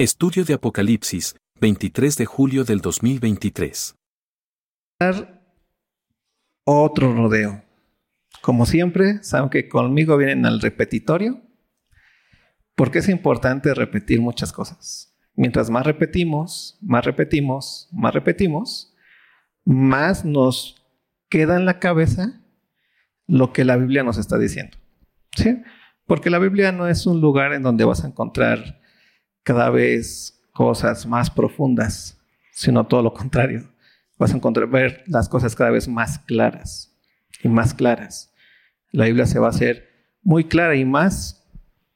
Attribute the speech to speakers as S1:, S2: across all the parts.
S1: Estudio de Apocalipsis, 23 de julio del 2023.
S2: Otro rodeo. Como siempre, saben que conmigo vienen al repetitorio, porque es importante repetir muchas cosas. Mientras más repetimos, más repetimos, más repetimos, más nos queda en la cabeza lo que la Biblia nos está diciendo. ¿Sí? Porque la Biblia no es un lugar en donde vas a encontrar cada vez cosas más profundas, sino todo lo contrario. Vas a encontrar ver las cosas cada vez más claras y más claras. La Biblia se va a hacer muy clara y más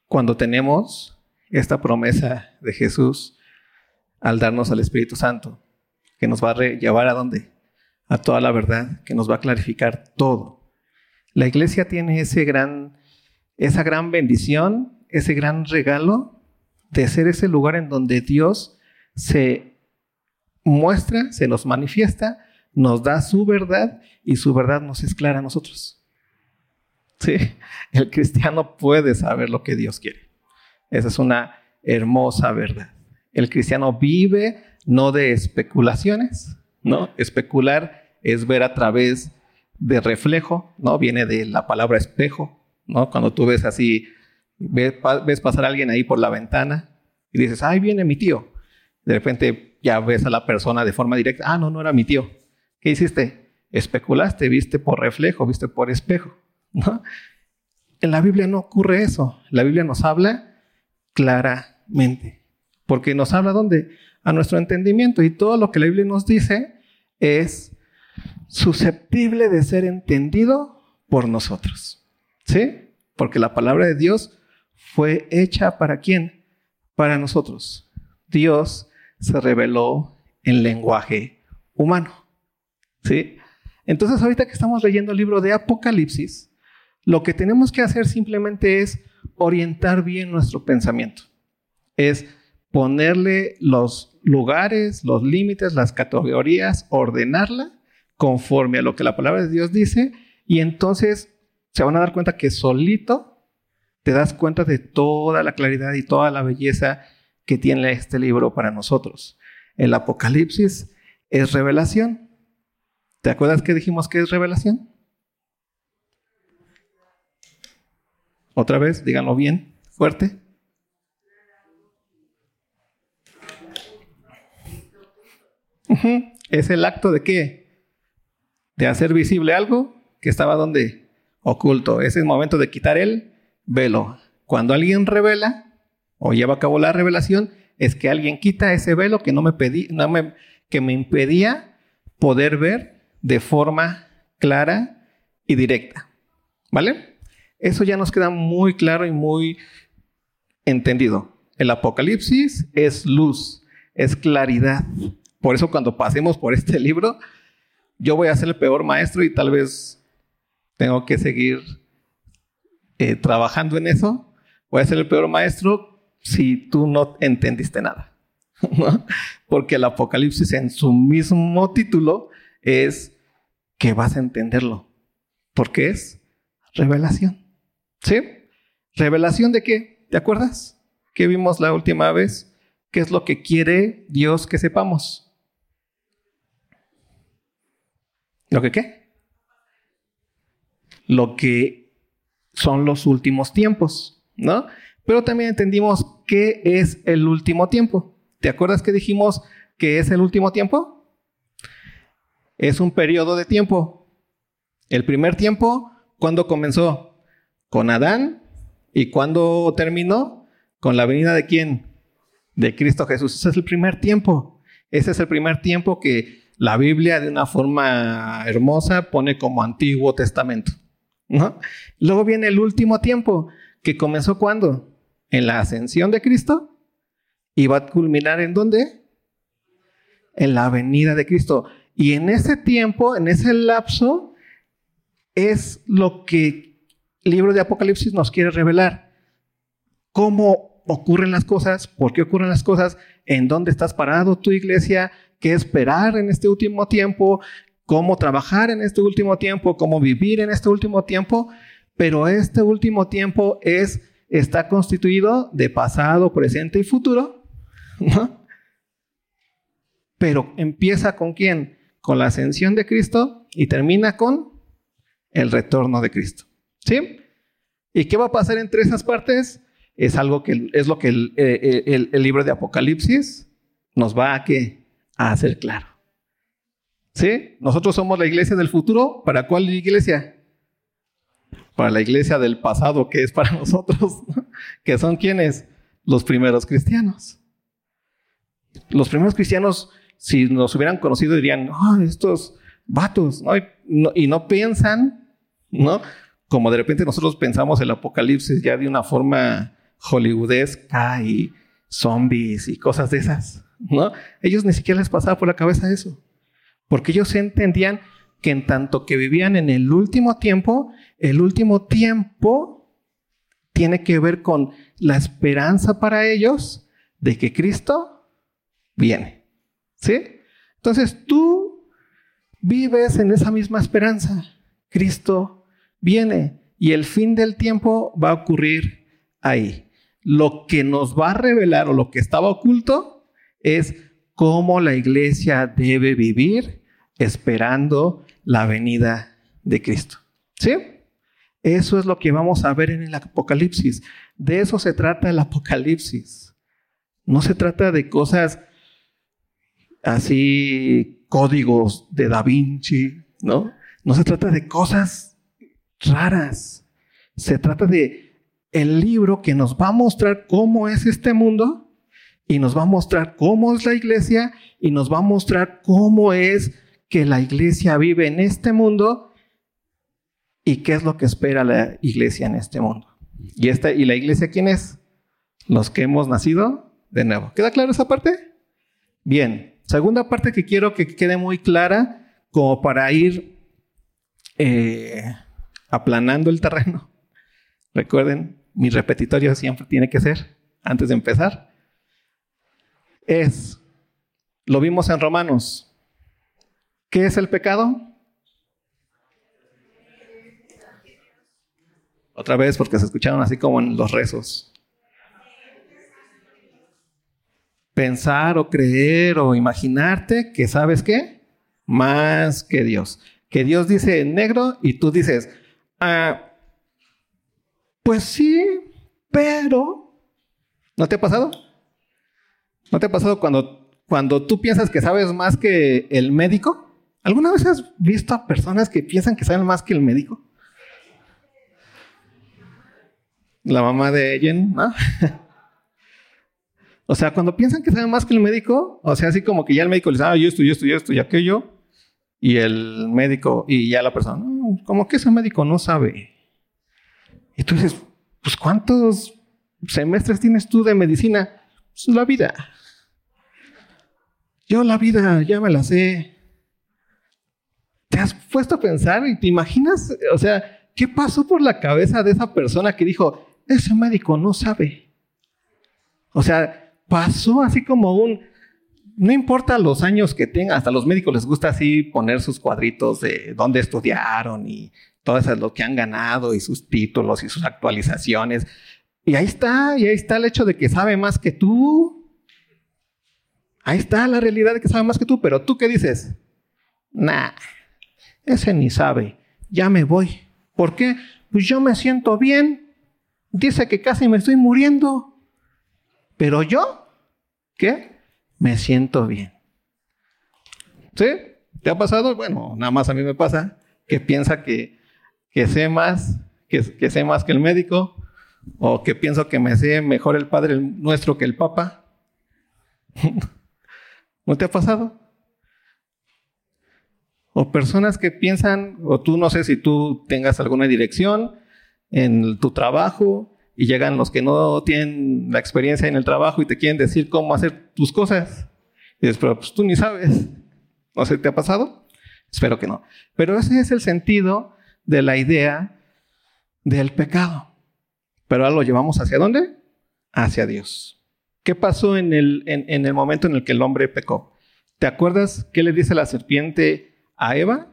S2: cuando tenemos esta promesa de Jesús al darnos al Espíritu Santo, que nos va a llevar a dónde? A toda la verdad, que nos va a clarificar todo. La iglesia tiene ese gran, esa gran bendición, ese gran regalo de ser ese lugar en donde Dios se muestra, se nos manifiesta, nos da su verdad y su verdad nos es clara a nosotros. Sí, el cristiano puede saber lo que Dios quiere. Esa es una hermosa verdad. El cristiano vive no de especulaciones, ¿no? Especular es ver a través de reflejo, ¿no? Viene de la palabra espejo, ¿no? Cuando tú ves así ves, pasar a alguien ahí por la ventana y dices, ay, viene mi tío. De repente ya ves a la persona de forma directa, ah, no, no era mi tío. ¿Qué hiciste? Especulaste, viste por reflejo, viste por espejo. ¿no? En la Biblia no ocurre eso. La Biblia nos habla claramente. Porque nos habla dónde? A nuestro entendimiento. Y todo lo que la Biblia nos dice es susceptible de ser entendido por nosotros. ¿Sí? Porque la palabra de Dios fue hecha para quién? Para nosotros. Dios se reveló en lenguaje humano. ¿Sí? Entonces, ahorita que estamos leyendo el libro de Apocalipsis, lo que tenemos que hacer simplemente es orientar bien nuestro pensamiento. Es ponerle los lugares, los límites, las categorías, ordenarla conforme a lo que la palabra de Dios dice y entonces se van a dar cuenta que solito te das cuenta de toda la claridad y toda la belleza que tiene este libro para nosotros. El Apocalipsis es revelación. ¿Te acuerdas que dijimos que es revelación? Otra vez, díganlo bien, fuerte. Es el acto de qué? De hacer visible algo que estaba donde? Oculto. Es el momento de quitar el velo. Cuando alguien revela o lleva a cabo la revelación, es que alguien quita ese velo que no me pedí, no me, que me impedía poder ver de forma clara y directa. ¿Vale? Eso ya nos queda muy claro y muy entendido. El Apocalipsis es luz, es claridad. Por eso cuando pasemos por este libro, yo voy a ser el peor maestro y tal vez tengo que seguir eh, trabajando en eso, voy a ser el peor maestro si tú no entendiste nada. Porque el Apocalipsis en su mismo título es que vas a entenderlo. Porque es revelación. ¿Sí? ¿Revelación de qué? ¿Te acuerdas? ¿Qué vimos la última vez? ¿Qué es lo que quiere Dios que sepamos? ¿Lo que qué? Lo que son los últimos tiempos, ¿no? Pero también entendimos qué es el último tiempo. ¿Te acuerdas que dijimos que es el último tiempo? Es un periodo de tiempo. El primer tiempo, ¿cuándo comenzó? Con Adán. ¿Y cuándo terminó? Con la venida de quién? De Cristo Jesús. Ese es el primer tiempo. Ese es el primer tiempo que la Biblia de una forma hermosa pone como Antiguo Testamento. Luego viene el último tiempo, que comenzó cuando? En la ascensión de Cristo y va a culminar en dónde? En la venida de Cristo. Y en ese tiempo, en ese lapso, es lo que el libro de Apocalipsis nos quiere revelar. Cómo ocurren las cosas, por qué ocurren las cosas, en dónde estás parado tu iglesia, qué esperar en este último tiempo, cómo trabajar en este último tiempo, cómo vivir en este último tiempo, pero este último tiempo es está constituido de pasado, presente y futuro, ¿no? Pero empieza con quién? Con la ascensión de Cristo y termina con el retorno de Cristo. ¿Sí? ¿Y qué va a pasar entre esas partes? Es algo que es lo que el, eh, libro de Apocalipsis nos va a, a hacer claro. ¿Sí? Nosotros somos la iglesia del futuro. ¿Para cuál iglesia? Para la iglesia del pasado, que es para nosotros, que son quienes? Los primeros cristianos. Los primeros cristianos, si nos hubieran conocido, dirían, ah, estos vatos, Y, no, piensan, ¿no? Como de repente nosotros pensamos el apocalipsis ya de una forma hollywoodesca y zombies y cosas de esas, ¿no? Ellos ni siquiera les pasaba por la cabeza eso. Porque ellos entendían que en tanto que vivían en el último tiempo, el último tiempo tiene que ver con la esperanza para ellos de que Cristo viene. ¿Sí? Entonces tú vives en esa misma esperanza. Cristo viene y el fin del tiempo va a ocurrir ahí. Lo que nos va a revelar o lo que estaba oculto es cómo la iglesia debe vivir esperando la venida de Cristo. ¿Sí? Eso es lo que vamos a ver en el Apocalipsis. De eso se trata el Apocalipsis. No se trata de cosas así, códigos de Da Vinci, ¿no? No se trata de cosas raras. Se trata de el libro que nos va a mostrar cómo es este mundo y nos va a mostrar cómo es la iglesia y nos va a mostrar cómo es que la iglesia vive en este mundo y qué es lo que espera la iglesia en este mundo. ¿Y, esta, y la iglesia quién es? Los que hemos nacido de nuevo. ¿Queda claro esa parte? Bien. Segunda parte que quiero que quede muy clara como para ir eh, aplanando el terreno. Recuerden, mi repetitorio siempre tiene que ser, antes de empezar, es, lo vimos en Romanos, ¿qué es el pecado? Otra vez porque se escucharon así como en los rezos. Pensar o creer o imaginarte que sabes qué? Más que Dios. Que Dios dice en negro y tú dices, ah, pues sí, pero... ¿No te ha pasado? ¿No te ha pasado cuando, cuando tú piensas que sabes más que el médico? ¿Alguna vez has visto a personas que piensan que saben más que el médico? La mamá de Jen, ¿no? o sea, cuando piensan que saben más que el médico, o sea, así como que ya el médico les dice, ah, yo esto, yo esto, yo esto y aquello, y el médico, y ya la persona, como que ese médico no sabe. Y tú dices, pues ¿cuántos semestres tienes tú de medicina? Pues la vida. Yo la vida ya me la sé. ¿Te has puesto a pensar y te imaginas, o sea, qué pasó por la cabeza de esa persona que dijo, ese médico no sabe? O sea, pasó así como un, no importa los años que tenga, hasta los médicos les gusta así poner sus cuadritos de dónde estudiaron y todo eso, lo que han ganado y sus títulos y sus actualizaciones. Y ahí está, y ahí está el hecho de que sabe más que tú. Ahí está la realidad de que sabe más que tú, pero tú qué dices? Nah, ese ni sabe, ya me voy. ¿Por qué? Pues yo me siento bien. Dice que casi me estoy muriendo. Pero yo, ¿qué? Me siento bien. ¿Sí? ¿Te ha pasado? Bueno, nada más a mí me pasa que piensa que, que sé más, que, que sé más que el médico, o que pienso que me sé mejor el Padre nuestro que el Papa. ¿No te ha pasado? O personas que piensan, o tú no sé si tú tengas alguna dirección en tu trabajo y llegan los que no tienen la experiencia en el trabajo y te quieren decir cómo hacer tus cosas. Y dices, pero pues tú ni sabes. ¿No sé, te ha pasado? Espero que no. Pero ese es el sentido de la idea del pecado. Pero ahora lo llevamos hacia dónde? Hacia Dios. ¿Qué pasó en el, en, el momento en el que el hombre pecó? ¿Te acuerdas qué le dice la serpiente a Eva?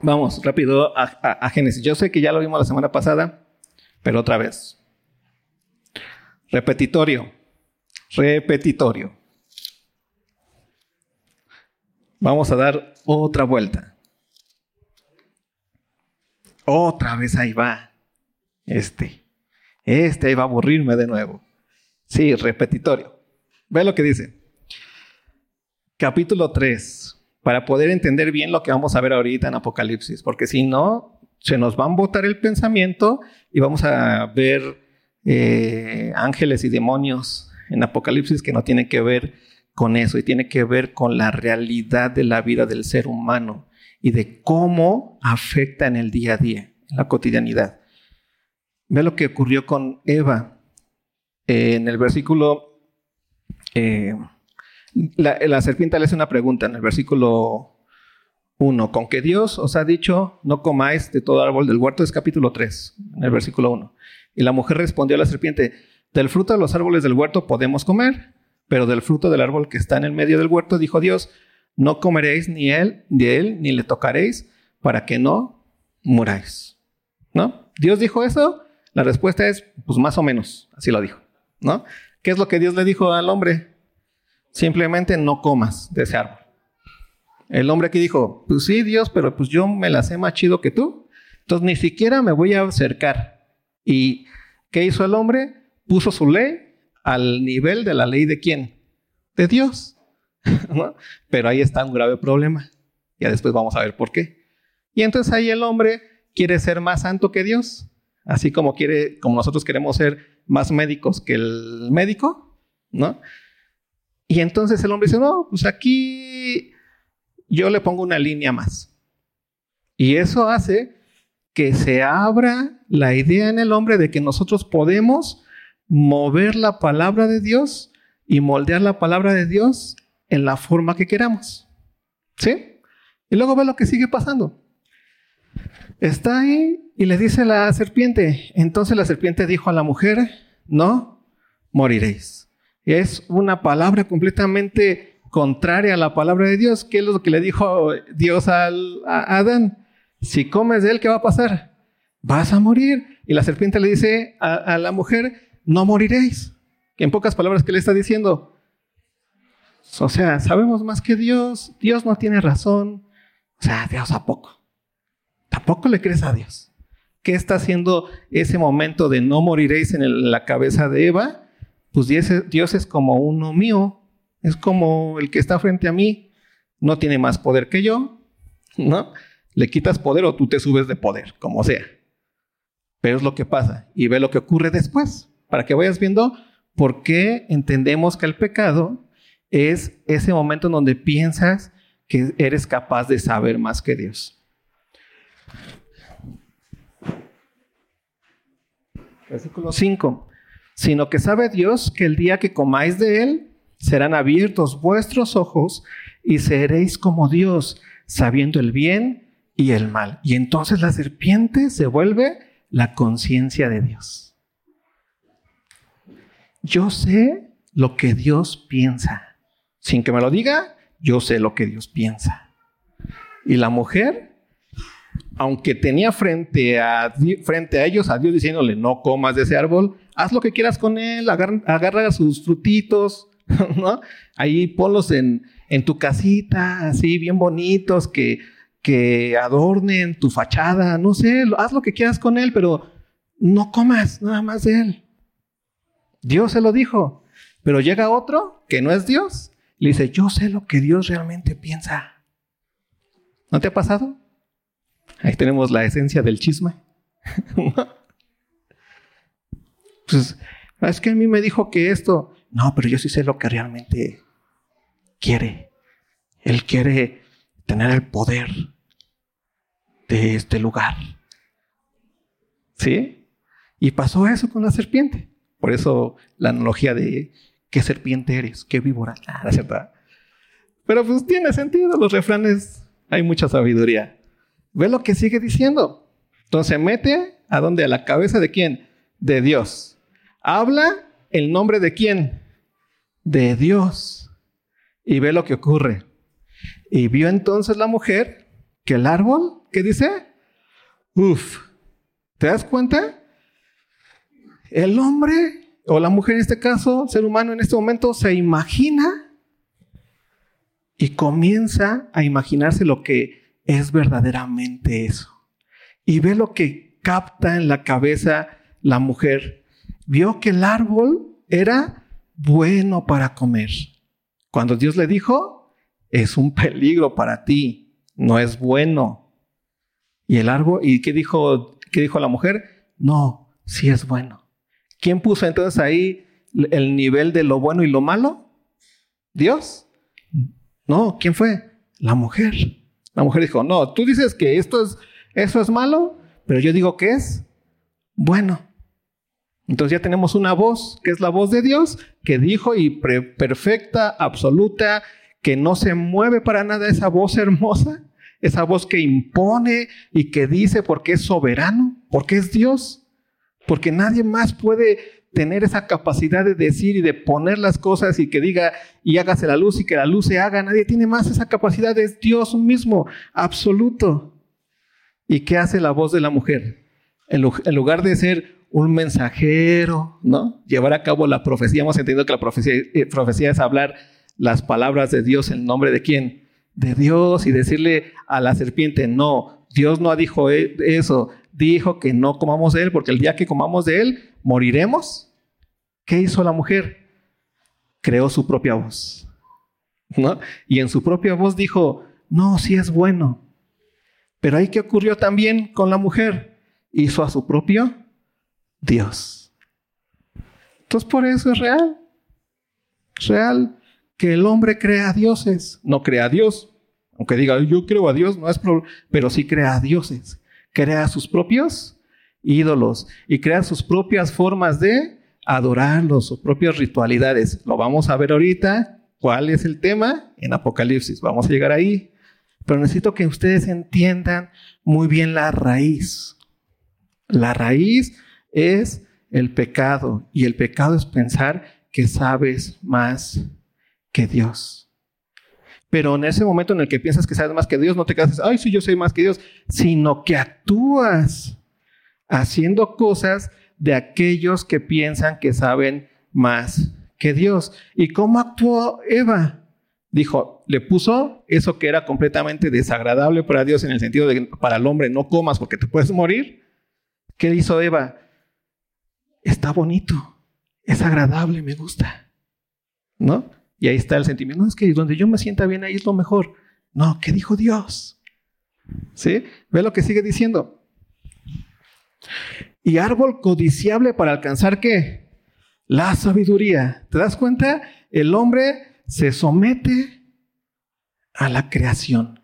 S2: Vamos rápido a, Génesis. Yo sé que ya lo vimos la semana pasada, pero otra vez. Repetitorio. Repetitorio. Vamos a dar otra vuelta. Otra vez ahí va. Este. Este ahí va a aburrirme de nuevo. Sí, repetitorio. Ve lo que dice. Capítulo 3 para poder entender bien lo que vamos a ver ahorita en Apocalipsis, porque si no, se nos va a botar el pensamiento y vamos a ver eh, ángeles y demonios en Apocalipsis que no tiene que ver con eso y tiene que ver con la realidad de la vida del ser humano y de cómo afecta en el día a día, en la cotidianidad. Ve lo que ocurrió con Eva en el versículo eh, la, serpiente le hace una pregunta en el versículo 1. Con que Dios os ha dicho, no comáis de todo árbol del huerto, es capítulo 3, en el versículo 1. Y la mujer respondió a la serpiente, del fruto de los árboles del huerto podemos comer, pero del fruto del árbol que está en el medio del huerto, dijo Dios, no comeréis ni él, de él, ni le tocaréis, para que no muráis. ¿No? Dios dijo eso, la respuesta es, pues más o menos, así lo dijo. ¿No? ¿Qué es lo que Dios le dijo al hombre? Simplemente no comas de ese árbol. El hombre aquí dijo, pues sí, Dios, pero pues yo me la sé más chido que tú. Entonces ni siquiera me voy a acercar. ¿Y qué hizo el hombre? Puso su ley al nivel de la ley de quién? De Dios. Pero ahí está un grave problema. Ya después vamos a ver por qué. Y entonces ahí el hombre quiere ser más santo que Dios. Así como quiere, como nosotros queremos ser más médicos que el médico, ¿no? Y entonces el hombre dice, no, pues aquí yo le pongo una línea más. Y eso hace que se abra la idea en el hombre de que nosotros podemos mover la palabra de Dios y moldear la palabra de Dios en la forma que queramos. ¿Sí? Y luego ve lo que sigue pasando. Está ahí y le dice la serpiente. Entonces la serpiente dijo a la mujer, no moriréis es una palabra completamente contraria a la palabra de Dios. ¿Qué es lo que le dijo Dios a Adán? Si comes de él, ¿qué va a pasar? Vas a morir. Y la serpiente le dice a, la mujer, no moriréis. en pocas palabras, ¿qué le está diciendo? O sea, sabemos más que Dios. Dios no tiene razón. O sea, Dios a poco. Tampoco le crees a Dios. ¿Qué está haciendo ese momento de no moriréis en la cabeza de Eva? pues Dios es como uno mío, es como el que está frente a mí, no tiene más poder que yo, ¿no? Le quitas poder o tú te subes de poder, como sea. Pero es lo que pasa y ve lo que ocurre después, para que vayas viendo por qué entendemos que el pecado es ese momento en donde piensas que eres capaz de saber más que Dios. Versículo 5 sino que sabe Dios que el día que comáis de él, serán abiertos vuestros ojos y seréis como Dios, sabiendo el bien y el mal. Y entonces la serpiente se vuelve la conciencia de Dios. Yo sé lo que Dios piensa. Sin que me lo diga, yo sé lo que Dios piensa. Y la mujer, aunque tenía frente a, frente a ellos a Dios diciéndole, no comas de ese árbol, haz lo que quieras con él, agarra, sus frutitos, ¿no? Ahí ponlos en, en, tu casita, así bien bonitos, que, que adornen tu fachada, no sé, haz lo que quieras con él, pero no comas nada más de él. Dios se lo dijo, pero llega otro que no es Dios, le dice, yo sé lo que Dios realmente piensa. ¿No te ha pasado? Ahí tenemos la esencia del chisme. Pues es que a mí me dijo que esto, no, pero yo sí sé lo que realmente quiere. Él quiere tener el poder de este lugar. ¿Sí? Y pasó eso con la serpiente. Por eso la analogía de qué serpiente eres, qué víbora. Ah, cierto. Pero pues tiene sentido, los refranes, hay mucha sabiduría. Ve lo que sigue diciendo. Entonces mete a dónde? A la cabeza de quién? De Dios. Habla el nombre de quién? De Dios. Y ve lo que ocurre. Y vio entonces la mujer que el árbol, ¿qué dice? Uf, ¿te das cuenta? El hombre o la mujer en este caso, ser humano en este momento, se imagina y comienza a imaginarse lo que es verdaderamente eso. Y ve lo que capta en la cabeza la mujer. Vio que el árbol era bueno para comer. Cuando Dios le dijo, es un peligro para ti, no es bueno. Y el árbol, ¿y qué dijo, qué dijo la mujer? No, sí es bueno. ¿Quién puso entonces ahí el nivel de lo bueno y lo malo? ¿Dios? No, ¿quién fue? La mujer. La mujer dijo, no, tú dices que esto es, eso es malo, pero yo digo que es bueno. Entonces ya tenemos una voz, que es la voz de Dios, que dijo y perfecta, absoluta, que no se mueve para nada esa voz hermosa, esa voz que impone y que dice porque es soberano, porque es Dios, porque nadie más puede tener esa capacidad de decir y de poner las cosas y que diga y hágase la luz y que la luz se haga. Nadie tiene más esa capacidad, es Dios mismo, absoluto. ¿Y qué hace la voz de la mujer? En lugar de ser un mensajero, ¿no? Llevar a cabo la profecía. Hemos entendido que la profecía, eh, profecía es hablar las palabras de Dios en nombre de quién? De Dios y decirle a la serpiente, no, Dios no dijo e, eso, dijo que no comamos de él porque el día que comamos de él moriremos. ¿Qué hizo la mujer? Creó su propia voz, ¿no? Y en su propia voz dijo, no, sí es bueno. Pero ahí qué ocurrió también con la mujer? Hizo a su propio Dios. Entonces por eso es real. Es real que el hombre crea dioses, no crea a Dios. Aunque diga, yo creo a Dios, no es problema, pero sí crea a dioses. Crea sus propios ídolos y crea sus propias formas de adorarlos, sus propias ritualidades. Lo vamos a ver ahorita. ¿Cuál es el tema? En Apocalipsis. Vamos a llegar ahí. Pero necesito que ustedes entiendan muy bien la raíz. La raíz es el pecado y el pecado es pensar que sabes más que Dios. Pero en ese momento en el que piensas que sabes más que Dios, no te quedas, ay, sí, yo sé más que Dios, sino que actúas haciendo cosas de aquellos que piensan que saben más que Dios. ¿Y cómo actuó Eva? Dijo, le puso eso que era completamente desagradable para Dios en el sentido de para el hombre no comas porque te puedes morir. ¿Qué hizo Eva? está bonito, es agradable, me gusta. ¿No? Y ahí está el sentimiento. No, es que donde yo me sienta bien, ahí es lo mejor. No, ¿qué dijo Dios? ¿Sí? Ve lo que sigue diciendo. Y árbol codiciable para alcanzar qué? La sabiduría. ¿Te das cuenta? El hombre se somete a la creación,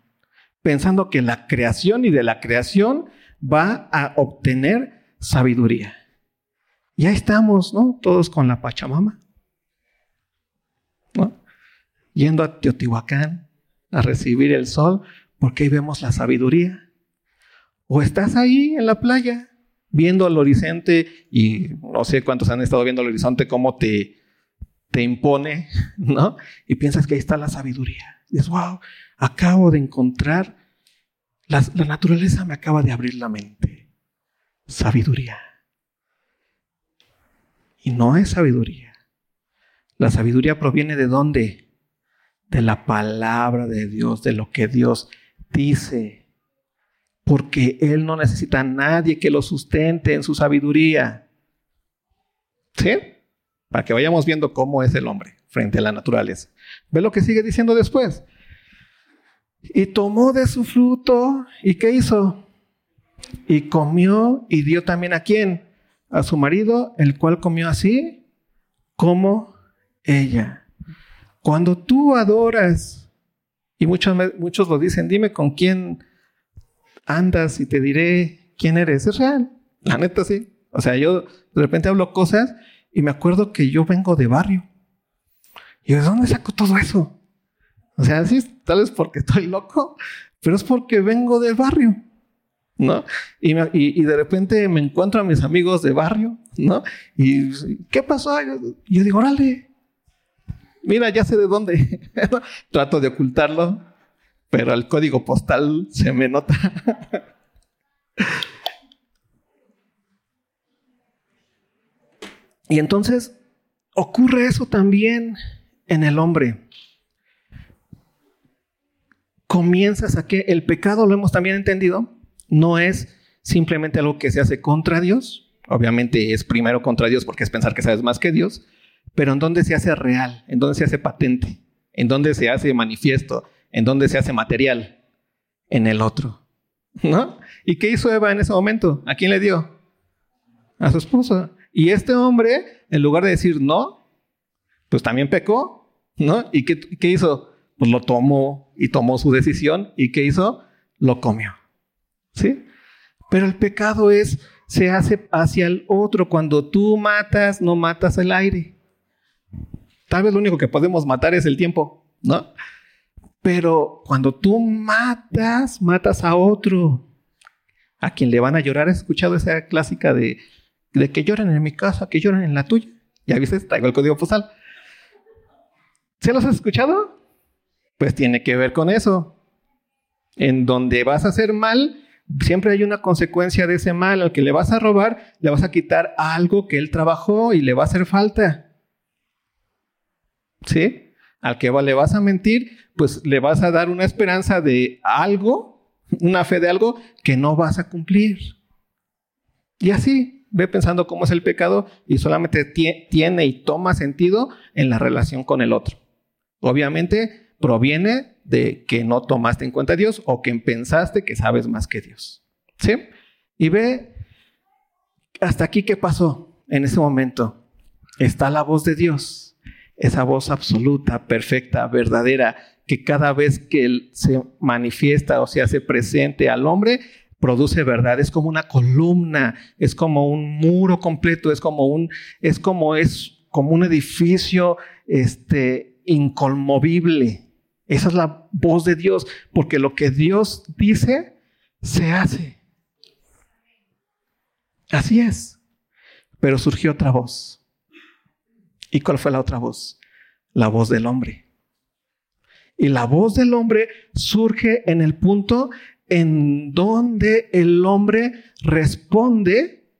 S2: pensando que la creación y de la creación va a obtener sabiduría. Ya estamos, ¿no? Todos con la Pachamama. Yendo a Teotihuacán a recibir el sol, porque ahí vemos la sabiduría. O estás ahí en la playa viendo el horizonte y no sé cuántos han estado viendo el horizonte, cómo te, te impone, ¿no? Y piensas que ahí está la sabiduría. Dices, wow, acabo de encontrar, la naturaleza me acaba de abrir la mente. Sabiduría. Y no es sabiduría. La sabiduría proviene de dónde? De la palabra de Dios, de lo que Dios dice. Porque Él no necesita a nadie que lo sustente en su sabiduría. ¿Sí? Para que vayamos viendo cómo es el hombre frente a la naturaleza. Ve lo que sigue diciendo después. Y tomó de su fruto. ¿Y qué hizo? Y comió y dio también a quién? a su marido, el cual comió así como ella. Cuando tú adoras, y muchos, muchos lo dicen, dime con quién andas y te diré quién eres. Es real, la neta sí. O sea, yo de repente hablo cosas y me acuerdo que yo vengo de barrio. Y ¿de dónde saco todo eso? O sea, sí, tal vez porque estoy loco, pero es porque vengo del barrio. ¿no? Y, y, de repente me encuentro a mis amigos de barrio, ¿no? Y, ¿qué pasó? Yo, digo, órale, mira, ya sé de dónde. Trato de ocultarlo, pero el código postal se me nota. y entonces ocurre eso también en el hombre. Comienzas a que el pecado, lo hemos también entendido, no es simplemente algo que se hace contra Dios. Obviamente es primero contra Dios porque es pensar que sabes más que Dios, pero en dónde se hace real, en dónde se hace patente, en dónde se hace manifiesto, en dónde se hace material, en el otro. ¿No? ¿Y qué hizo Eva en ese momento? ¿A quién le dio? A su esposo. Y este hombre, en lugar de decir no, pues también pecó, ¿no? ¿Y qué, hizo? Pues lo tomó y tomó su decisión. ¿Y qué hizo? Lo comió. ¿Sí? Pero el pecado es, se hace hacia el otro. Cuando tú matas, no matas el aire. Tal vez lo único que podemos matar es el tiempo, ¿no? Pero cuando tú matas, matas a otro. A quien le van a llorar, ¿has escuchado esa clásica de, de que lloran en mi casa, que lloran en la tuya? Ya viste, traigo el código postal. ¿Se los has escuchado? Pues tiene que ver con eso. En donde vas a hacer mal, siempre hay una consecuencia de ese mal. Al que le vas a robar, le vas a quitar algo que él trabajó y le va a hacer falta. ¿Sí? Al que le vas a mentir, pues le vas a dar una esperanza de algo, una fe de algo que no vas a cumplir. Y así, ve pensando cómo es el pecado y solamente tiene y toma sentido en la relación con el otro. Obviamente proviene de que no tomaste en cuenta a Dios o que pensaste que sabes más que Dios. ¿Sí? Y ve hasta aquí qué pasó en ese momento. Está la voz de Dios esa voz absoluta, perfecta, verdadera, que cada vez que él se manifiesta o se hace presente al hombre, produce verdad. Es como una columna, es como un muro completo, es como un, es como es como un edificio, este, inconmovible. Esa es la voz de Dios, porque lo que Dios dice, se hace. Así es. Pero surgió otra voz. ¿Y cuál fue la otra voz? La voz del hombre. Y la voz del hombre surge en el punto en donde el hombre responde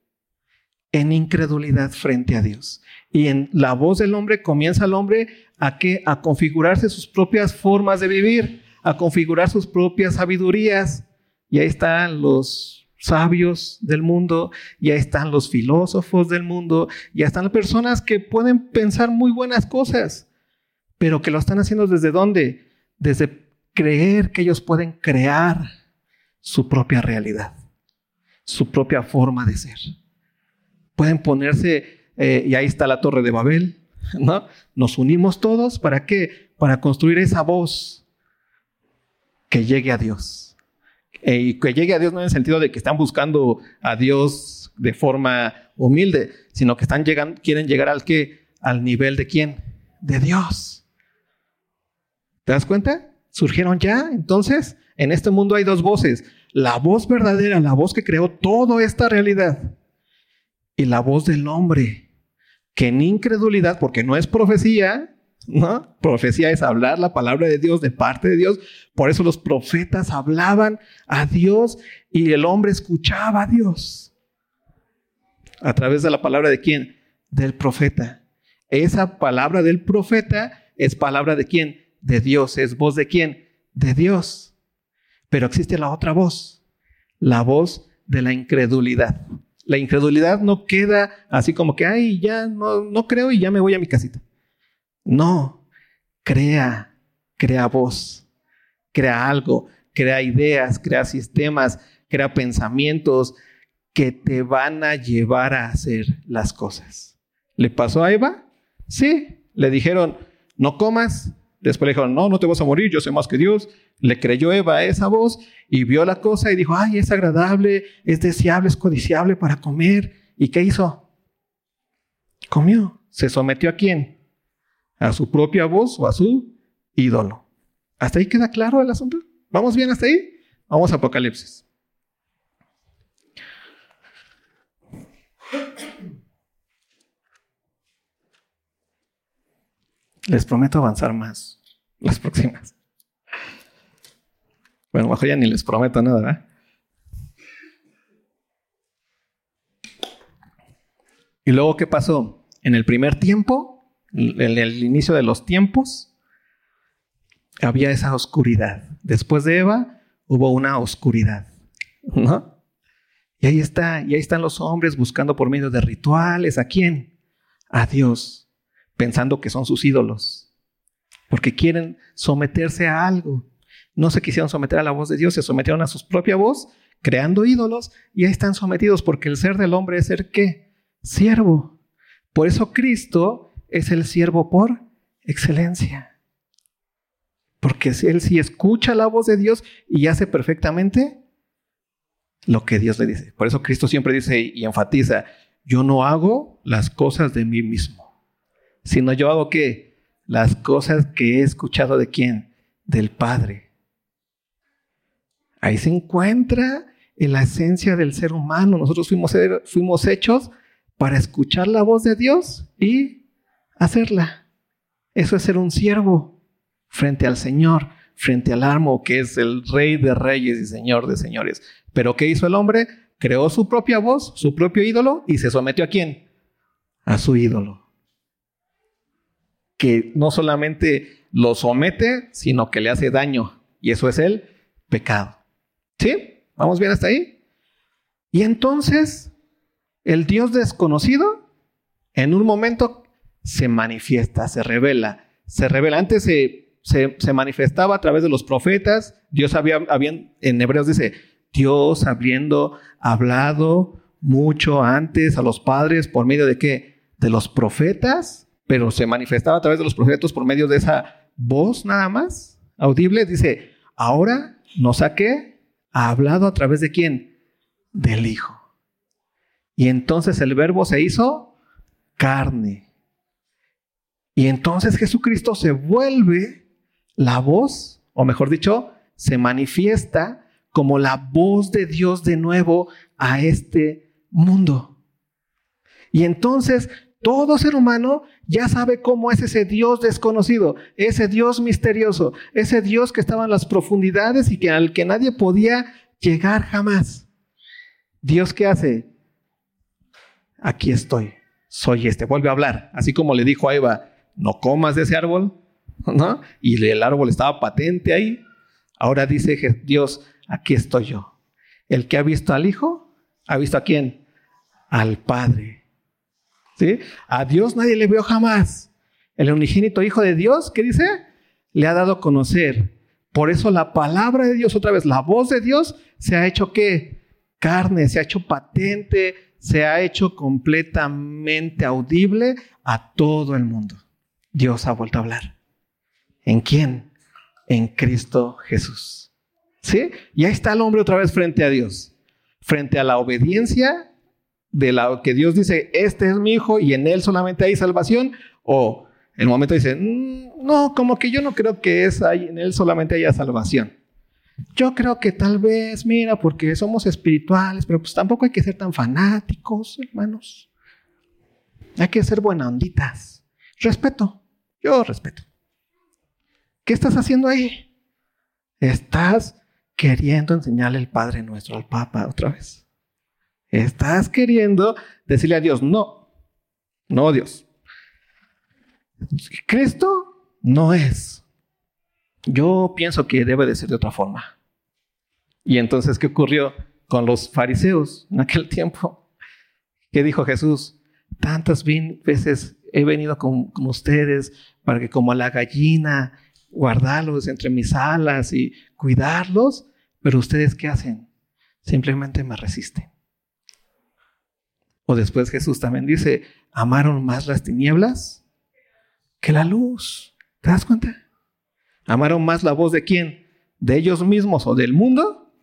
S2: en incredulidad frente a Dios. Y en la voz del hombre comienza el hombre a que a configurarse sus propias formas de vivir, a configurar sus propias sabidurías. Y ahí están los sabios del mundo, ya están los filósofos del mundo, ya están las personas que pueden pensar muy buenas cosas, pero que lo están haciendo desde dónde? Desde creer que ellos pueden crear su propia realidad, su propia forma de ser. Pueden ponerse, eh, y ahí está la torre de Babel, ¿no? Nos unimos todos, ¿para qué? Para construir esa voz que llegue a Dios eh, y que llegue a Dios no en el sentido de que están buscando a Dios de forma humilde, sino que están quieren llegar al al nivel de quién? De Dios. ¿Te das cuenta? Surgieron ya. Entonces, en este mundo hay dos voces. La voz verdadera, la voz que creó toda esta realidad. Y la voz del hombre, que en incredulidad, porque no es profecía, Profecía es hablar la palabra de Dios de parte de Dios. Por eso los profetas hablaban a Dios y el hombre escuchaba a Dios. A través de la palabra de quién? Del profeta. Esa palabra del profeta es palabra de quién? De Dios. ¿Es voz de quién? De Dios. Pero existe la otra voz, la voz de la incredulidad. La incredulidad no queda así como que, ay, ya no, no creo y ya me voy a mi casita. No, crea, crea voz, crea algo, crea ideas, crea sistemas, crea pensamientos que te van a llevar a hacer las cosas. ¿Le pasó a Eva? Sí, le dijeron, no comas. Después le dijeron, no, no te vas a morir, yo sé más que Dios. Le creyó Eva esa voz y vio la cosa y dijo, ay, es agradable, es deseable, es codiciable para comer. ¿Y qué hizo? Comió. ¿Se sometió a quién? A su propia voz o a su ídolo. ¿Hasta ahí queda claro el asunto? ¿Vamos bien hasta ahí? Vamos a Apocalipsis. Les prometo avanzar más las próximas. Bueno, mejor ya ni les prometo nada, ¿verdad? Y luego, ¿qué pasó? En el primer tiempo, en el inicio de los tiempos, había esa oscuridad. Después de Eva, hubo una oscuridad, ¿no? Y ahí está, y ahí están los hombres buscando por medio de rituales, ¿a quién? A Dios, pensando que son sus ídolos, porque quieren someterse a algo no se quisieron someter a la voz de Dios, se sometieron a su propia voz, creando ídolos, y ahí están sometidos, porque el ser del hombre es ser qué? Siervo. Por eso Cristo es el siervo por excelencia. Porque él sí escucha la voz de Dios y hace perfectamente lo que Dios le dice. Por eso Cristo siempre dice y enfatiza, yo no hago las cosas de mí mismo, sino yo hago qué? Las cosas que he escuchado de quién? Del Padre. Ahí se encuentra en la esencia del ser humano. Nosotros fuimos, fuimos hechos para escuchar la voz de Dios y hacerla. Eso es ser un siervo frente al Señor, frente al amo que es el rey de reyes y señor de señores. Pero ¿qué hizo el hombre? Creó su propia voz, su propio ídolo y se sometió a quién? A su ídolo. Que no solamente lo somete, sino que le hace daño. Y eso es el pecado. ¿Sí? ¿Vamos bien hasta ahí? Y entonces, el Dios desconocido, en un momento, se manifiesta, se revela, se revela. Antes se, se, manifestaba a través de los profetas. Dios había, en Hebreos dice, Dios habiendo hablado mucho antes a los padres por medio de qué? De los profetas, pero se manifestaba a través de los profetas por medio de esa voz nada más, audible. Dice, ahora nos saqué ha hablado a través de quién? Del Hijo. Y entonces el verbo se hizo carne. Y entonces Jesucristo se vuelve la voz, o mejor dicho, se manifiesta como la voz de Dios de nuevo a este mundo. Y entonces todo ser humano ya sabe cómo es ese Dios desconocido, ese Dios misterioso, ese Dios que estaba en las profundidades y que al que nadie podía llegar jamás. Dios qué hace? Aquí estoy, soy este. Vuelve a hablar, así como le dijo a Eva, no comas de ese árbol, ¿no? Y el árbol estaba patente ahí. Ahora dice Dios, aquí estoy yo. El que ha visto al Hijo, ha visto a quién? Al Padre. ¿Sí? A Dios nadie le vio jamás. El unigénito Hijo de Dios, ¿qué dice? Le ha dado a conocer. Por eso la palabra de Dios, otra vez, la voz de Dios se ha hecho qué? Carne, se ha hecho patente, se ha hecho completamente audible a todo el mundo. Dios ha vuelto a hablar. ¿En quién? En Cristo Jesús. ¿Sí? Y ahí está el hombre otra vez frente a Dios. Frente a la obediencia de la que Dios dice, este es mi hijo y en él solamente hay salvación, o en el momento dice, mm, no, como que yo no creo que es ahí, en él solamente haya salvación. Yo creo que tal vez, mira, porque somos espirituales, pero pues tampoco hay que ser tan fanáticos, hermanos. Hay que ser buena onditas. Respeto, yo respeto. ¿Qué estás haciendo ahí? Estás queriendo enseñarle el Padre nuestro al Papa otra vez. Estás queriendo decirle a Dios, no, no Dios. Cristo no es. Yo pienso que debe de ser de otra forma. Y entonces, ¿qué ocurrió con los fariseos en aquel tiempo? ¿Qué dijo Jesús? Tantas veces he venido con, con ustedes para que como la gallina guardarlos entre mis alas y cuidarlos, pero ustedes ¿qué hacen? Simplemente me resisten. O después Jesús también dice, amaron más las tinieblas que la luz. ¿Te das cuenta? Amaron más la voz de quién? De ellos mismos o del mundo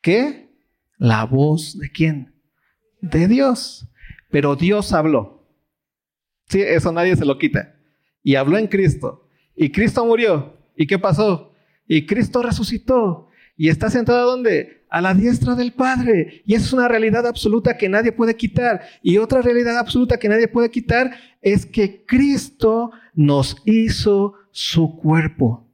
S2: que la voz de quién? De Dios. Pero Dios habló. Sí, eso nadie se lo quita. Y habló en Cristo. Y Cristo murió. ¿Y qué pasó? Y Cristo resucitó. Y está sentado donde? A la diestra del Padre. Y esa es una realidad absoluta que nadie puede quitar. Y otra realidad absoluta que nadie puede quitar es que Cristo nos hizo su cuerpo.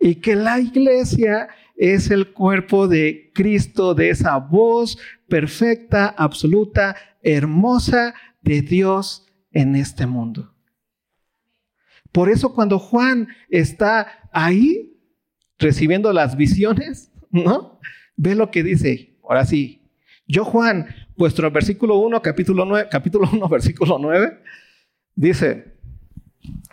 S2: Y que la iglesia es el cuerpo de Cristo, de esa voz perfecta, absoluta, hermosa de Dios en este mundo. Por eso cuando Juan está ahí recibiendo las visiones, ¿no? Ve lo que dice. Ahora sí, yo Juan, vuestro versículo 1, capítulo 9, capítulo 1, versículo 9, dice,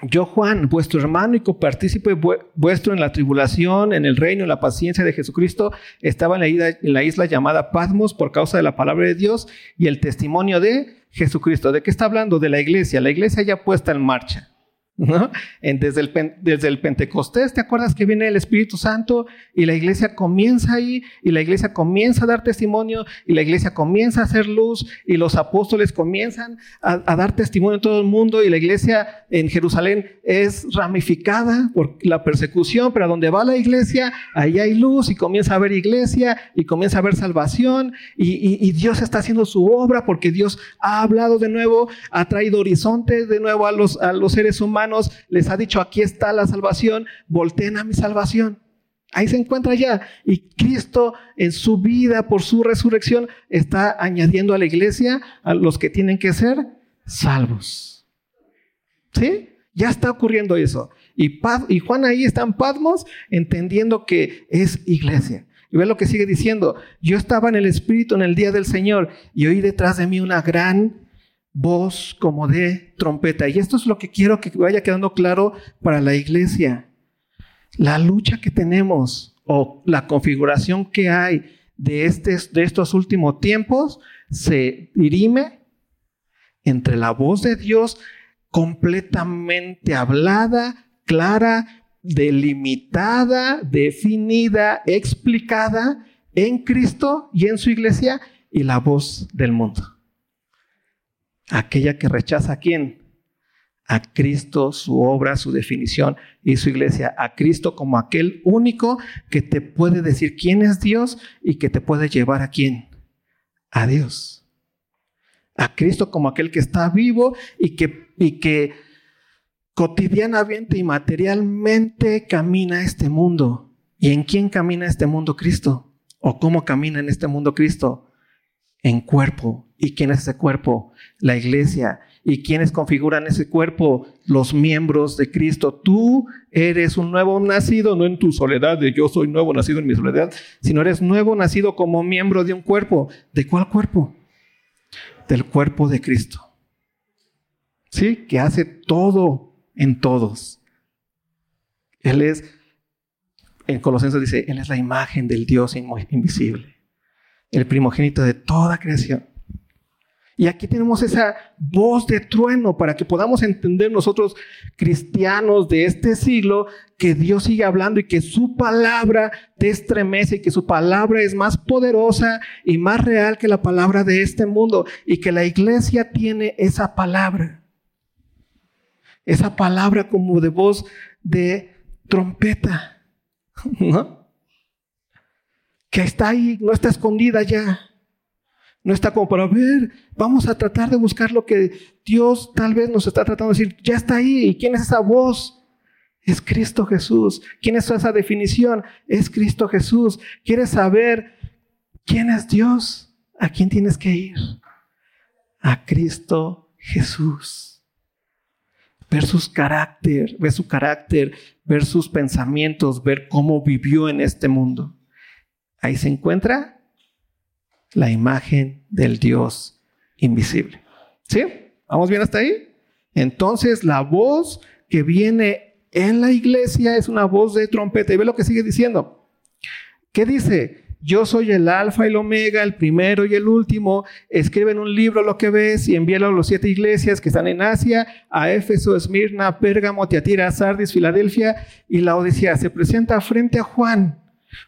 S2: yo Juan, vuestro hermano y copartícipe vuestro en la tribulación, en el reino, en la paciencia de Jesucristo, estaba en la, isla, en la isla llamada Patmos por causa de la palabra de Dios y el testimonio de Jesucristo. ¿De qué está hablando? De la iglesia. La iglesia ya puesta en marcha. ¿No? Desde, el, desde el Pentecostés, ¿te acuerdas que viene el Espíritu Santo y la iglesia comienza ahí y la iglesia comienza a dar testimonio y la iglesia comienza a hacer luz y los apóstoles comienzan a, dar testimonio en todo el mundo y la iglesia en Jerusalén es ramificada por la persecución, pero a donde va la iglesia, ahí hay luz y comienza a haber iglesia y comienza a haber salvación y, Dios está haciendo su obra porque Dios ha hablado de nuevo, ha traído horizontes de nuevo a los seres humanos les ha dicho, aquí está la salvación, volteen a mi salvación. Ahí se encuentra ya. Y Cristo en su vida, por su resurrección, está añadiendo a la iglesia a los que tienen que ser salvos. ¿Sí? Ya está ocurriendo eso. Y, y Juan ahí está en entendiendo que es iglesia. Y ve lo que sigue diciendo. Yo estaba en el Espíritu en el día del Señor y oí detrás de mí una gran voz como de trompeta. Y esto es lo que quiero que vaya quedando claro para la iglesia. La lucha que tenemos o la configuración que hay de, este, de estos últimos tiempos se dirime entre la voz de Dios completamente hablada, clara, delimitada, definida, explicada en Cristo y en su iglesia y la voz del mundo. Aquella que rechaza a quién? A Cristo, su obra, su definición y su iglesia. A Cristo como aquel único que te puede decir quién es Dios y que te puede llevar a quién? A Dios. A Cristo como aquel que está vivo y que, y que cotidianamente y materialmente camina este mundo. ¿Y en quién camina este mundo Cristo? ¿O cómo camina en este mundo Cristo? En cuerpo, ¿Y quién es ese cuerpo? La iglesia. ¿Y quiénes configuran ese cuerpo? Los miembros de Cristo. Tú eres un nuevo nacido, no en tu soledad de yo soy nuevo nacido en mi soledad, sino eres nuevo nacido como miembro de un cuerpo. ¿De cuál cuerpo? Del cuerpo de Cristo. ¿Sí? Que hace todo en todos. Él es, en Colosenses dice, Él es la imagen del Dios invisible, el primogénito de toda creación. Y aquí tenemos esa voz de trueno para que podamos entender nosotros cristianos de este siglo que Dios sigue hablando y que su palabra te estremece y que su palabra es más poderosa y más real que la palabra de este mundo y que la iglesia tiene esa palabra. Esa palabra como de voz de trompeta, ¿no? Que está ahí, no está escondida ya. No está como para ver, vamos a tratar de buscar lo que Dios tal vez nos está tratando de decir. Ya está ahí. ¿Y quién es esa voz? Es Cristo Jesús. ¿Quién es esa definición? Es Cristo Jesús. ¿Quieres saber quién es Dios? ¿A quién tienes que ir? A Cristo Jesús. Ver sus carácter, ver su carácter, ver sus pensamientos, ver cómo vivió en este mundo. Ahí se encuentra la imagen del Dios invisible. ¿Sí? ¿Vamos bien hasta ahí? Entonces la voz que viene en la iglesia es una voz de trompeta. Y ve lo que sigue diciendo. ¿Qué dice? Yo soy el alfa y el omega, el primero y el último. Escribe en un libro lo que ves y envíalo a las siete iglesias que están en Asia, a Éfeso, Esmirna, Pérgamo, Tiatira, Sardis, Filadelfia y la Odisea. Se presenta frente a Juan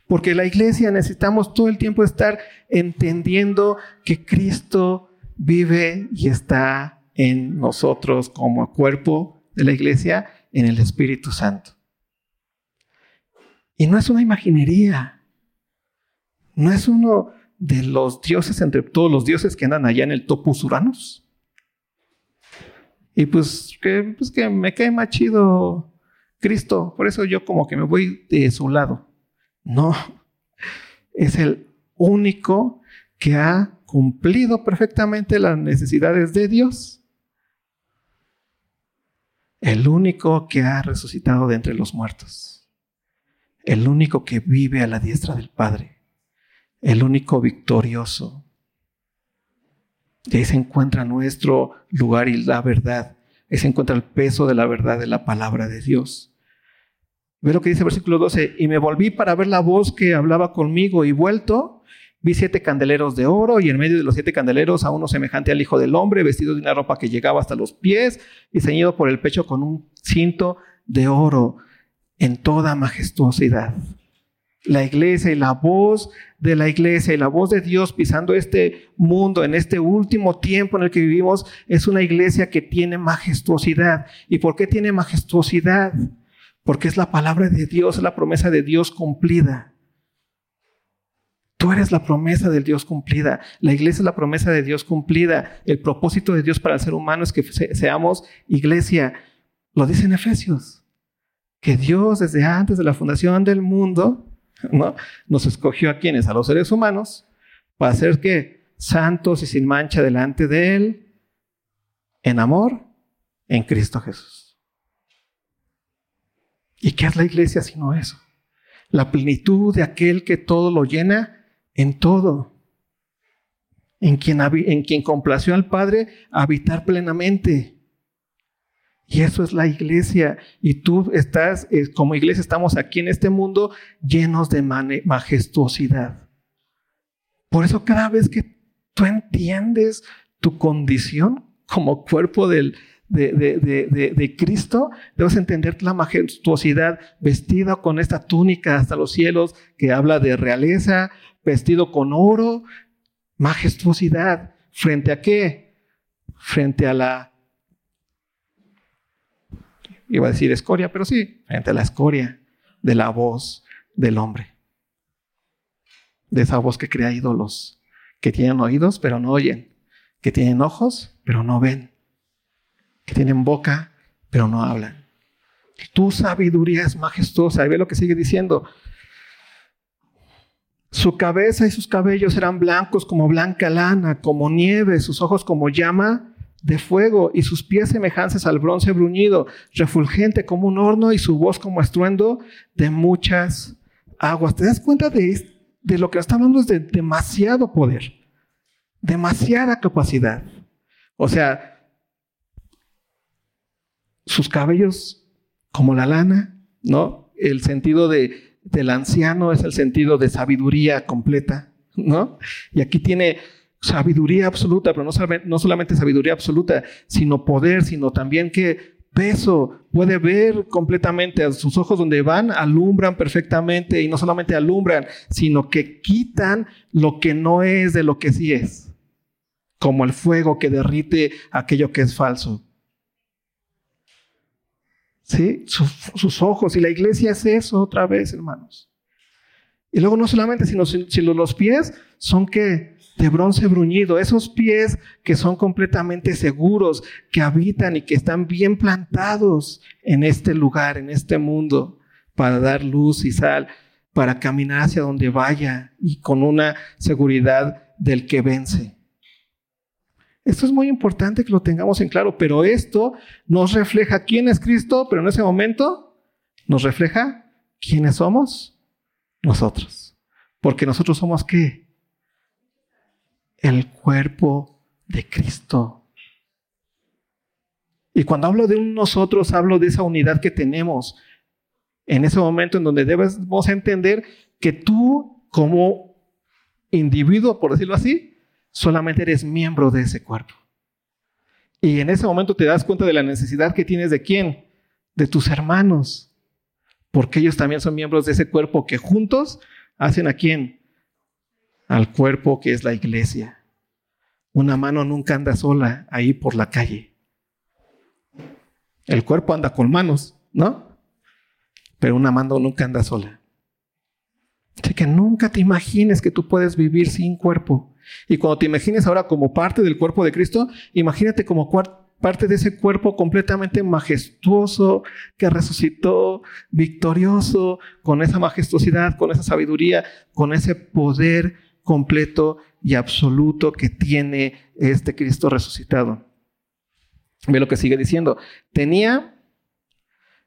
S2: porque la iglesia necesitamos todo el tiempo estar entendiendo que Cristo vive y está en nosotros como cuerpo de la iglesia, en el Espíritu Santo. Y no es una imaginería, no es uno de los dioses entre todos los dioses que andan allá en el topus Uranus. Y pues que, pues que me cae más chido Cristo, por eso yo como que me voy de su lado. No, Es el único que ha cumplido perfectamente las necesidades de Dios. El único que ha resucitado de entre los muertos. El único que vive a la diestra del Padre. El único victorioso. Y ahí se encuentra nuestro lugar y la verdad. Ahí se encuentra el peso de la verdad de la palabra de Dios. Ve lo que dice el versículo 12. Y me volví para ver la voz que hablaba conmigo y vuelto Vi siete candeleros de oro y en medio de los siete candeleros a uno semejante al Hijo del Hombre, vestido de una ropa que llegaba hasta los pies y ceñido por el pecho con un cinto de oro en toda majestuosidad. La iglesia y la voz de la iglesia y la voz de Dios pisando este mundo en este último tiempo en el que vivimos es una iglesia que tiene majestuosidad. ¿Y por qué tiene majestuosidad? Porque es la palabra de Dios, es la promesa de Dios cumplida. Tú eres la promesa del Dios cumplida. La iglesia es la promesa de Dios cumplida. El propósito de Dios para el ser humano es que seamos iglesia. Lo dice en Efesios. Que Dios desde antes de la fundación del mundo ¿no? nos escogió a quienes, a los seres humanos, para ser que santos y sin mancha delante de Él, en amor, en Cristo Jesús. ¿Y qué es la iglesia sino eso? La plenitud de aquel que todo lo llena en todo. En quien, en quien complació al Padre habitar plenamente. Y eso es la iglesia. Y tú estás, eh, como iglesia, estamos aquí en este mundo llenos de majestuosidad. Por eso cada vez que tú entiendes tu condición como cuerpo del, de, Cristo, debes entender la majestuosidad vestida con esta túnica hasta los cielos que habla de realeza, vestido con oro, majestuosidad. ¿Frente a qué? Frente a la, iba a decir escoria, pero sí, frente a la escoria de la voz del hombre. De esa voz que crea ídolos, que tienen oídos pero no oyen, que tienen ojos pero no ven, que tienen boca pero no hablan. Tu sabiduría es majestuosa. Y ve lo que sigue diciendo. Su cabeza y sus cabellos eran blancos como blanca lana, como nieve, sus ojos como llama de fuego y sus pies semejantes al bronce bruñido, refulgente como un horno y su voz como estruendo de muchas aguas. ¿Te das cuenta de, de lo que está hablando? Es de demasiado poder, demasiada capacidad. O sea, sus cabellos como la lana, ¿no? El sentido de del anciano es el sentido de sabiduría completa, ¿no? Y aquí tiene sabiduría absoluta, pero no solamente, sabiduría absoluta, sino poder, sino también que peso, puede ver completamente a sus ojos donde van, alumbran perfectamente y no solamente alumbran, sino que quitan lo que no es de lo que sí es, como el fuego que derrite aquello que es falso. ¿Sí? sus ojos. Y la iglesia es eso otra vez, hermanos. Y luego no solamente, sino, sino los pies son que de bronce bruñido, esos pies que son completamente seguros, que habitan y que están bien plantados en este lugar, en este mundo, para dar luz y sal, para caminar hacia donde vaya y con una seguridad del que vence. Esto es muy importante que lo tengamos en claro, pero esto nos refleja quién es Cristo, pero en ese momento nos refleja quiénes somos nosotros. Porque nosotros somos qué? El cuerpo de Cristo. Y cuando hablo de un nosotros, hablo de esa unidad que tenemos en ese momento en donde debemos entender que tú como individuo, por decirlo así, solamente eres miembro de ese cuerpo. Y en ese momento te das cuenta de la necesidad que tienes de quién? De tus hermanos. Porque ellos también son miembros de ese cuerpo que juntos hacen a quién? Al cuerpo que es la iglesia. Una mano nunca anda sola ahí por la calle. El cuerpo anda con manos, ¿no? Pero una mano nunca anda sola. Así que nunca te imagines que tú puedes vivir sin cuerpo. Y cuando te imagines ahora como parte del cuerpo de Cristo, imagínate como parte de ese cuerpo completamente majestuoso que resucitó victorioso, con esa majestuosidad, con esa sabiduría, con ese poder completo y absoluto que tiene este Cristo resucitado. Ve lo que sigue diciendo. Tenía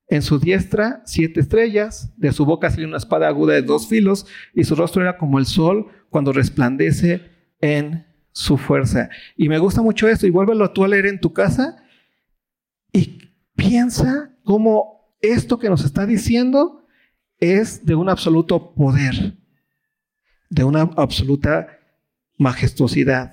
S2: en su diestra siete estrellas, de su boca salió una espada aguda de dos filos, y su rostro era como el sol cuando resplandece en su fuerza. Y me gusta mucho esto, y vuélvelo tú a leer en tu casa, y piensa cómo esto que nos está diciendo es de un absoluto poder, de una absoluta majestuosidad,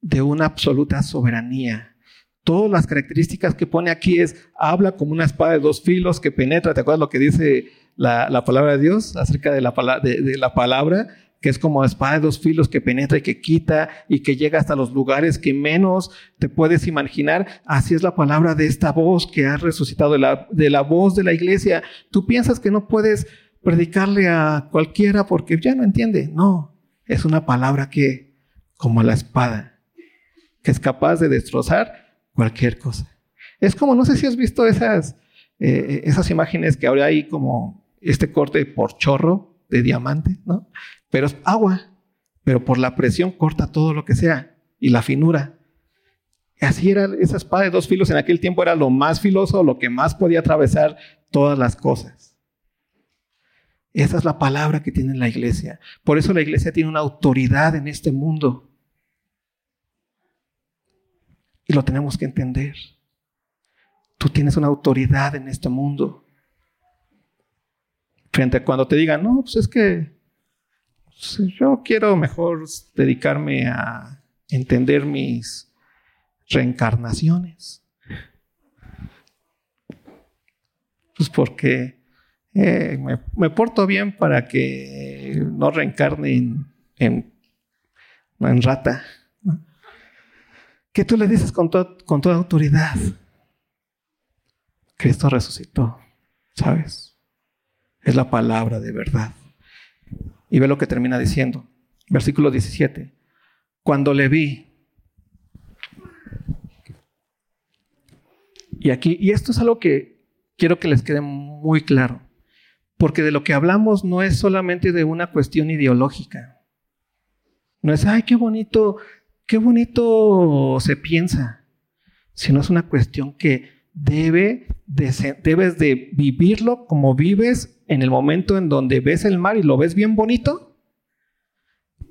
S2: de una absoluta soberanía. Todas las características que pone aquí es, habla como una espada de dos filos que penetra. ¿Te acuerdas lo que dice la, palabra de Dios acerca de la, de la palabra? Que es como espada de dos filos que penetra y que quita y que llega hasta los lugares que menos te puedes imaginar. Así es la palabra de esta voz que has resucitado, de la, de la voz de la iglesia. Tú piensas que no puedes predicarle a cualquiera porque ya no entiende. No, es una palabra que, como la espada, que es capaz de destrozar cualquier cosa. Es como, no sé si has visto esas, eh, esas imágenes que ahora hay como este corte por chorro de diamante, ¿no? Pero es agua, pero por la presión corta todo lo que sea y la finura. Así era esa espada de dos filos en aquel tiempo era lo más filoso, lo que más podía atravesar todas las cosas. Esa es la palabra que tiene la iglesia. Por eso la iglesia tiene una autoridad en este mundo. Y lo tenemos que entender. Tú tienes una autoridad en este mundo. Frente a cuando te digan, no, pues es que yo quiero mejor dedicarme a entender mis reencarnaciones. Pues porque eh, me, porto bien para que no reencarne en, en, rata. ¿Qué tú le dices con, con toda autoridad? Cristo resucitó, ¿sabes? Es la palabra de verdad. Y ve lo que termina diciendo. Versículo 17. Cuando le vi. Y aquí, y esto es algo que quiero que les quede muy claro. Porque de lo que hablamos no es solamente de una cuestión ideológica. No es, ay, qué bonito, qué bonito se piensa. Sino es una cuestión que debe debes de vivirlo como vives en el momento en donde ves el mar y lo ves bien bonito,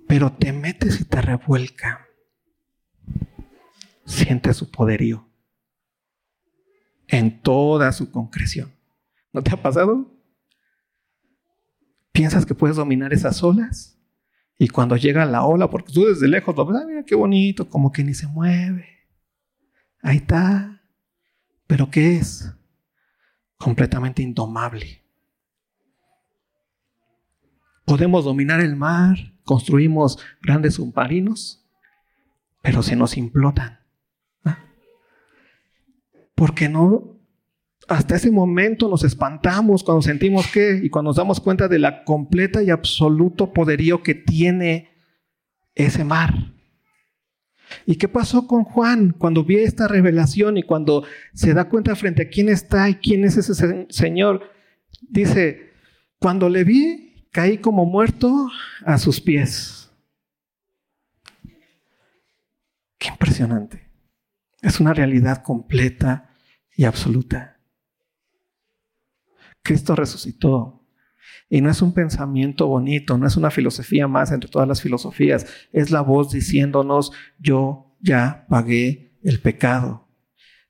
S2: pero te metes y te revuelca. Sientes su poderío en toda su concreción. ¿No te ha pasado? Piensas que puedes dominar esas olas y cuando llega la ola, porque tú desde lejos lo ves, ah, mira qué bonito, como que ni se mueve. Ahí está. ¿Pero qué es? Completamente indomable. Podemos dominar el mar, construimos grandes submarinos, pero se nos implotan. Porque no, hasta ese momento nos espantamos cuando sentimos que y cuando nos damos cuenta de la completa y absoluto poderío que tiene ese mar. ¿Y qué pasó con Juan cuando vio esta revelación y cuando se da cuenta frente a quién está y quién es ese Señor? Dice, cuando le vi, caí como muerto a sus pies. Qué impresionante. Es una realidad completa y absoluta. Cristo resucitó. Y no es un pensamiento bonito, no es una filosofía más entre todas las filosofías. Es la voz diciéndonos, yo ya pagué el pecado.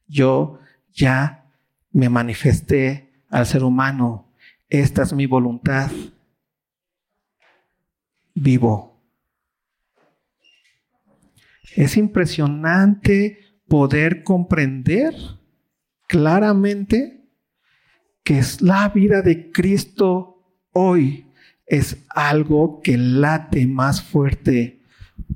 S2: Yo ya me manifesté al ser humano. Esta es mi voluntad vivo. Es impresionante poder comprender claramente que es la vida de Cristo hoy es algo que late más fuerte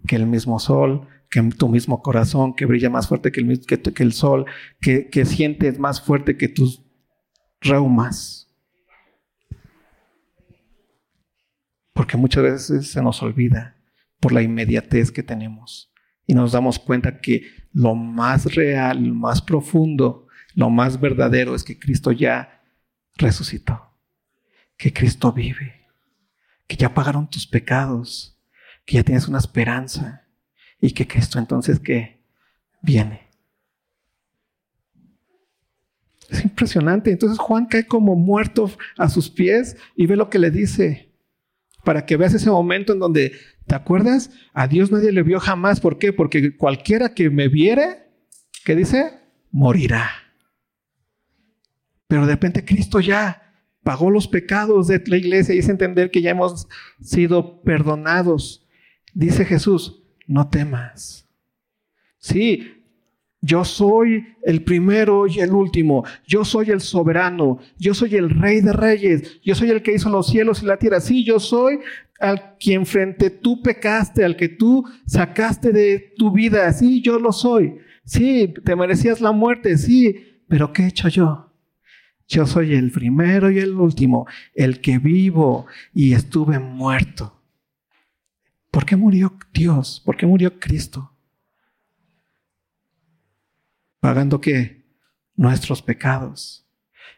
S2: que el mismo sol, que tu mismo corazón, que brilla más fuerte que el, sol, que, que sientes más fuerte que tus reumas. porque muchas veces se nos olvida por la inmediatez que tenemos Y nos damos cuenta que lo más real, lo más profundo, lo más verdadero es que Cristo ya resucitó, que Cristo vive, que ya pagaron tus pecados, que ya tienes una esperanza y que Cristo entonces que viene. Es impresionante. Entonces Juan cae como muerto a sus pies y ve lo que le dice. Para que veas ese momento en donde, ¿te acuerdas? A Dios nadie le vio jamás. ¿Por qué? Porque cualquiera que me viere, ¿qué dice? Morirá. Pero de repente Cristo ya pagó los pecados de la iglesia y es entender que ya hemos sido perdonados. Dice Jesús, no temas. Sí, yo soy el primero y el último. Yo soy el soberano. Yo soy el rey de reyes. Yo soy el que hizo los cielos y la tierra. Sí, yo soy al quien frente tú pecaste, al que tú sacaste de tu vida. Sí, yo lo soy. Sí, te merecías la muerte. Sí, pero ¿qué he hecho yo? Yo soy el primero y el último, el que vivo y estuve muerto. ¿Por qué murió Dios? ¿Por qué murió Cristo? pagando qué? Nuestros pecados.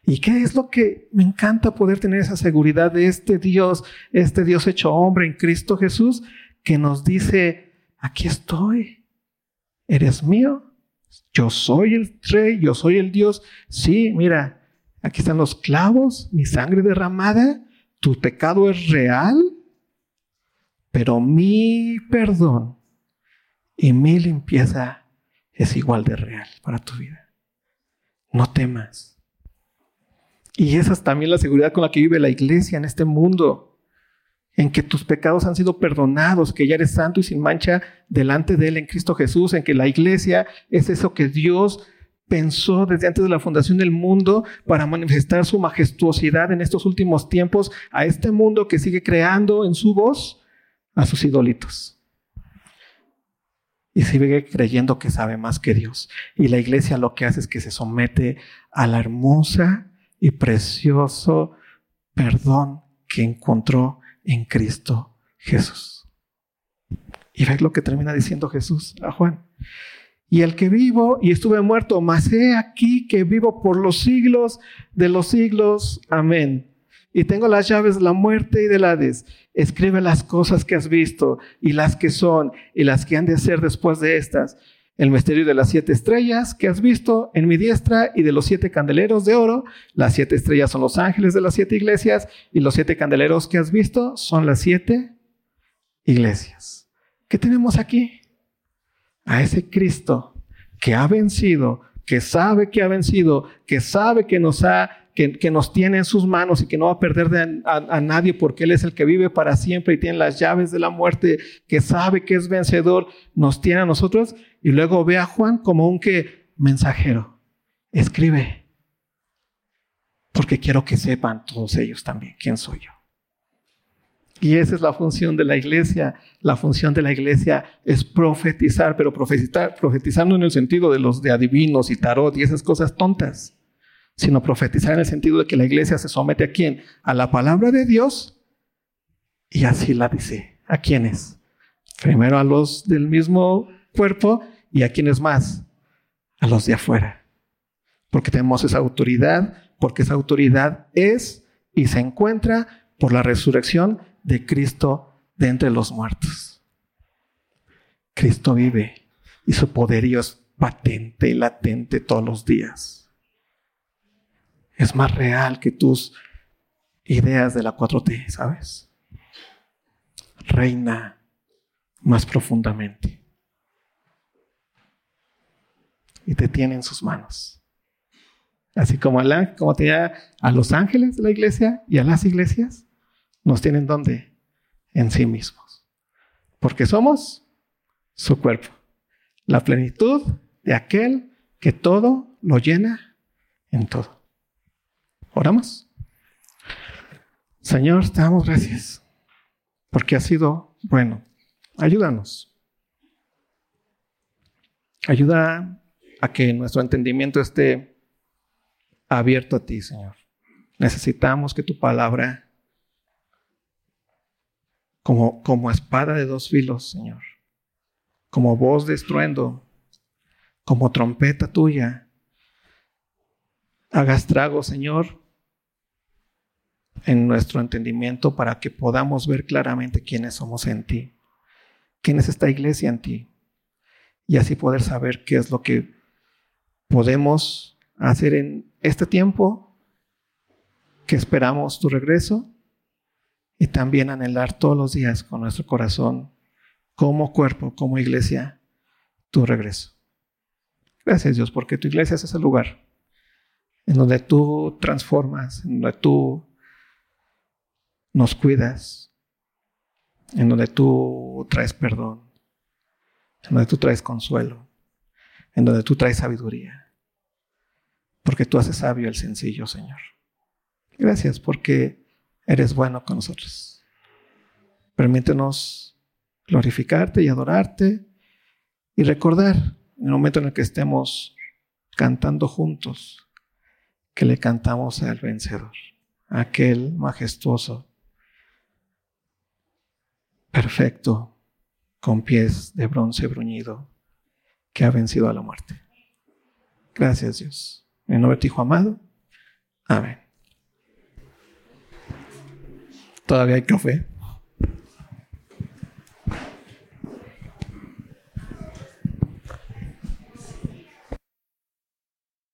S2: ¿Y qué es lo que me encanta poder tener esa seguridad de este Dios, este Dios hecho hombre en Cristo Jesús, que nos dice, aquí estoy, eres mío, yo soy el rey, yo soy el Dios. Sí, mira, aquí están los clavos, mi sangre derramada, tu pecado es real, pero mi perdón y mi limpieza es igual de real para tu vida. No temas. Y esa es también la seguridad con la que vive la iglesia en este mundo, en que tus pecados han sido perdonados, que ya eres santo y sin mancha delante de Él en Cristo Jesús, en que la iglesia es eso que Dios pensó desde antes de la fundación del mundo para manifestar su majestuosidad en estos últimos tiempos a este mundo que sigue creando en su voz a sus idólitos y sigue creyendo que sabe más que Dios. Y la iglesia lo que hace es que se somete a la hermosa y precioso perdón que encontró en Cristo Jesús. Y ve lo que termina diciendo Jesús a Juan. Y el que vivo y estuve muerto, mas he aquí que vivo por los siglos de los siglos. Amén y tengo las llaves de la muerte y del Hades. Escribe las cosas que has visto y las que son y las que han de ser después de estas. El misterio de las siete estrellas que has visto en mi diestra y de los siete candeleros de oro. Las siete estrellas son los ángeles de las siete iglesias y los siete candeleros que has visto son las siete iglesias. ¿Qué tenemos aquí? A ese Cristo que ha vencido, que sabe que ha vencido, que sabe que nos tiene en sus manos y que no va a perder a, nadie porque Él es el que vive para siempre y tiene las llaves de la muerte, que sabe que es vencedor, nos tiene a nosotros. Y luego ve a Juan como un que mensajero. Escribe. Porque quiero que sepan todos ellos también quién soy yo. Y esa es la función de la iglesia. La función de la iglesia es profetizar, pero profetizar, profetizando en el sentido de los de adivinos y tarot y esas cosas tontas sino profetizar en el sentido de que la iglesia se somete a quién? A la palabra de Dios y así la dice. ¿A quiénes? Primero a los del mismo cuerpo y a quiénes más? A los de afuera. Porque tenemos esa autoridad, porque esa autoridad es y se encuentra por la resurrección de Cristo de entre los muertos. Cristo vive y su poderío es patente y latente todos los días es más real que tus ideas de la 4T, ¿sabes? Reina más profundamente. Y te tiene en sus manos. Así como, como a los ángeles de la iglesia y a las iglesias, nos tienen donde? En sí mismos. Porque somos su cuerpo. La plenitud de aquel que todo lo llena en todo. Oramos. Señor, te damos gracias porque ha sido bueno. Ayúdanos. Ayuda a que nuestro entendimiento esté abierto a ti, Señor. Necesitamos que tu palabra, como, como espada de dos filos, Señor, como voz de estruendo, como trompeta tuya, hagas trago, Señor, en nuestro entendimiento para que podamos ver claramente quiénes somos en ti, quién es esta iglesia en ti, y así poder saber qué es lo que podemos hacer en este tiempo que esperamos tu regreso y también anhelar todos los días con nuestro corazón, como cuerpo, como iglesia, tu regreso. Gracias Dios, porque tu iglesia es ese lugar en donde tú transformas, en donde tú nos cuidas, en donde tú traes perdón, en donde tú traes consuelo, en donde tú traes sabiduría, porque tú haces sabio el sencillo, Señor. Gracias porque eres bueno con nosotros. Permítenos glorificarte y adorarte y recordar en el momento en el que estemos cantando juntos que le cantamos al vencedor, aquel majestuoso, perfecto, con pies de bronce bruñido, que ha vencido a la muerte. Gracias Dios. En nombre de tu Hijo amado. Amén. Todavía hay café.